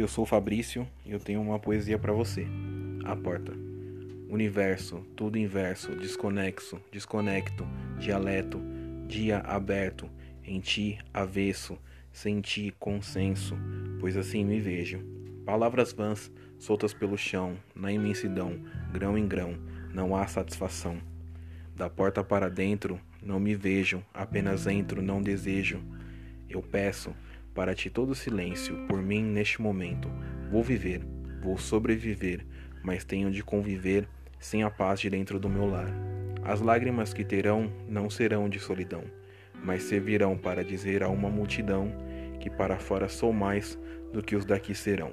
eu sou o Fabrício e eu tenho uma poesia para você. A porta. Universo, tudo inverso, desconexo, desconecto, dialeto, dia aberto, em ti avesso, sem ti consenso, pois assim me vejo. Palavras vãs, soltas pelo chão, na imensidão, grão em grão, não há satisfação. Da porta para dentro, não me vejo, apenas entro, não desejo. Eu peço, para ti todo silêncio, por mim neste momento. Vou viver, vou sobreviver, mas tenho de conviver sem a paz de dentro do meu lar. As lágrimas que terão não serão de solidão, mas servirão para dizer a uma multidão que para fora sou mais do que os daqui serão.